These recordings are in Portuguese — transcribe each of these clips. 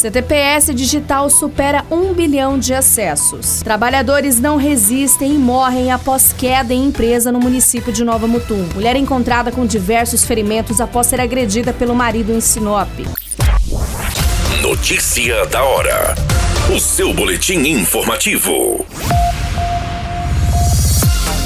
CTPS Digital supera um bilhão de acessos. Trabalhadores não resistem e morrem após queda em empresa no município de Nova Mutum. Mulher encontrada com diversos ferimentos após ser agredida pelo marido em Sinop. Notícia da hora. O seu boletim informativo.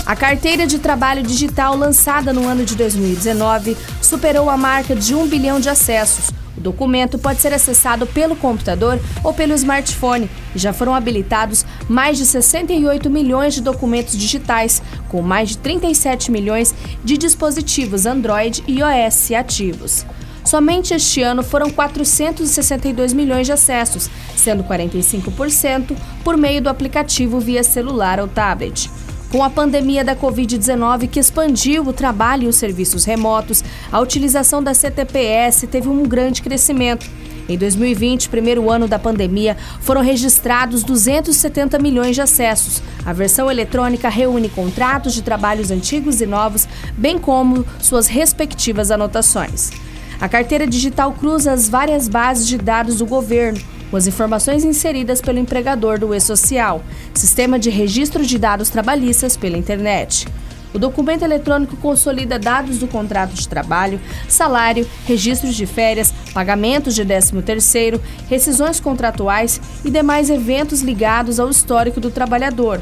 A carteira de trabalho digital lançada no ano de 2019 superou a marca de um bilhão de acessos o documento pode ser acessado pelo computador ou pelo smartphone e já foram habilitados mais de 68 milhões de documentos digitais, com mais de 37 milhões de dispositivos Android e iOS ativos. Somente este ano foram 462 milhões de acessos, sendo 45% por meio do aplicativo via celular ou tablet. Com a pandemia da Covid-19 que expandiu o trabalho e os serviços remotos, a utilização da CTPS teve um grande crescimento. Em 2020, primeiro ano da pandemia, foram registrados 270 milhões de acessos. A versão eletrônica reúne contratos de trabalhos antigos e novos, bem como suas respectivas anotações. A carteira digital cruza as várias bases de dados do governo, com as informações inseridas pelo empregador do E-Social, sistema de registro de dados trabalhistas pela internet. O documento eletrônico consolida dados do contrato de trabalho, salário, registros de férias, pagamentos de 13º, rescisões contratuais e demais eventos ligados ao histórico do trabalhador.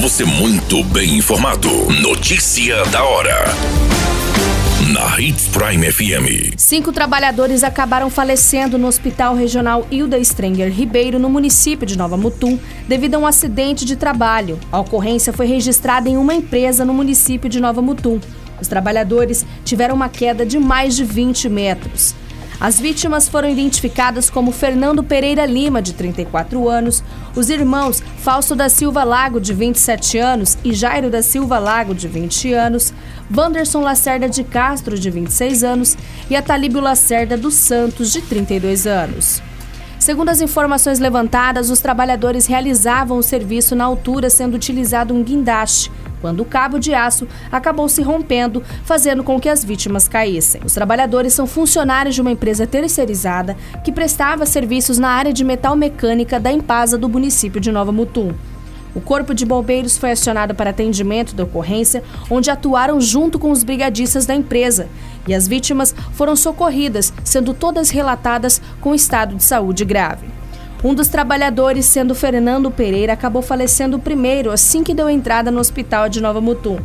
Você muito bem informado. Notícia da hora na Hits Prime FM. Cinco trabalhadores acabaram falecendo no Hospital Regional Hilda Strenger Ribeiro, no município de Nova Mutum, devido a um acidente de trabalho. A ocorrência foi registrada em uma empresa no município de Nova Mutum. Os trabalhadores tiveram uma queda de mais de 20 metros. As vítimas foram identificadas como Fernando Pereira Lima, de 34 anos, os irmãos Fausto da Silva Lago, de 27 anos, e Jairo da Silva Lago, de 20 anos, Wanderson Lacerda de Castro, de 26 anos, e Atalíbio Lacerda dos Santos, de 32 anos. Segundo as informações levantadas, os trabalhadores realizavam o serviço na altura sendo utilizado um guindaste quando o cabo de aço acabou se rompendo, fazendo com que as vítimas caíssem. Os trabalhadores são funcionários de uma empresa terceirizada que prestava serviços na área de metal mecânica da Empasa do município de Nova Mutum. O Corpo de Bombeiros foi acionado para atendimento da ocorrência, onde atuaram junto com os brigadistas da empresa. E as vítimas foram socorridas, sendo todas relatadas com estado de saúde grave. Um dos trabalhadores, sendo Fernando Pereira, acabou falecendo primeiro assim que deu entrada no hospital de Nova Mutum.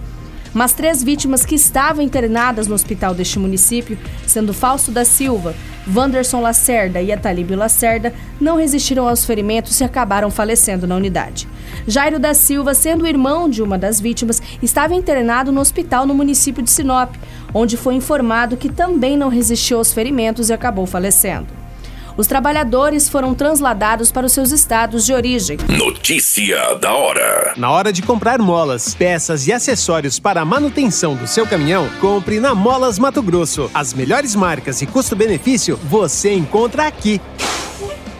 Mas três vítimas que estavam internadas no hospital deste município, sendo Fausto da Silva, Wanderson Lacerda e Atalíbio Lacerda, não resistiram aos ferimentos e acabaram falecendo na unidade. Jairo da Silva, sendo irmão de uma das vítimas, estava internado no hospital no município de Sinop, onde foi informado que também não resistiu aos ferimentos e acabou falecendo. Os trabalhadores foram transladados para os seus estados de origem. Notícia da hora. Na hora de comprar molas, peças e acessórios para a manutenção do seu caminhão, compre na Molas Mato Grosso. As melhores marcas e custo-benefício você encontra aqui.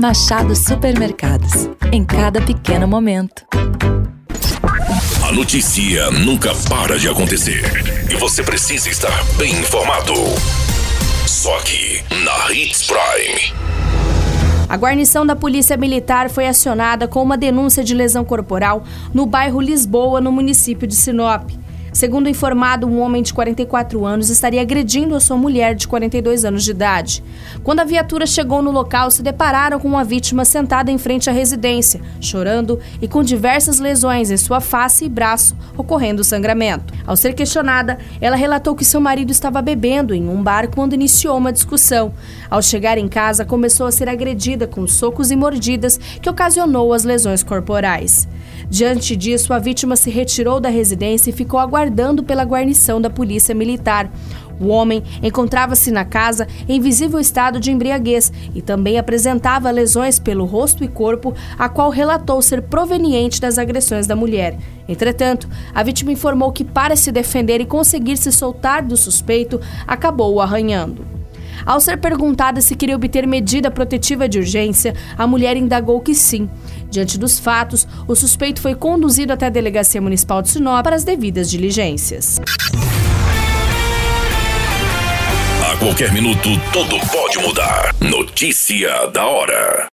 Machado Supermercados. Em cada pequeno momento. A notícia nunca para de acontecer. E você precisa estar bem informado. Só aqui, na Hits Prime. A guarnição da Polícia Militar foi acionada com uma denúncia de lesão corporal no bairro Lisboa, no município de Sinop. Segundo informado, um homem de 44 anos estaria agredindo a sua mulher de 42 anos de idade. Quando a viatura chegou no local, se depararam com uma vítima sentada em frente à residência, chorando e com diversas lesões em sua face e braço, ocorrendo sangramento. Ao ser questionada, ela relatou que seu marido estava bebendo em um bar quando iniciou uma discussão. Ao chegar em casa, começou a ser agredida com socos e mordidas que ocasionou as lesões corporais. Diante disso, a vítima se retirou da residência e ficou aguardando pela guarnição da Polícia Militar. O homem encontrava-se na casa em visível estado de embriaguez e também apresentava lesões pelo rosto e corpo, a qual relatou ser proveniente das agressões da mulher. Entretanto, a vítima informou que, para se defender e conseguir se soltar do suspeito, acabou o arranhando. Ao ser perguntada se queria obter medida protetiva de urgência, a mulher indagou que sim. Diante dos fatos, o suspeito foi conduzido até a Delegacia Municipal de Sinop para as devidas diligências. A qualquer minuto, tudo pode mudar. Notícia da hora.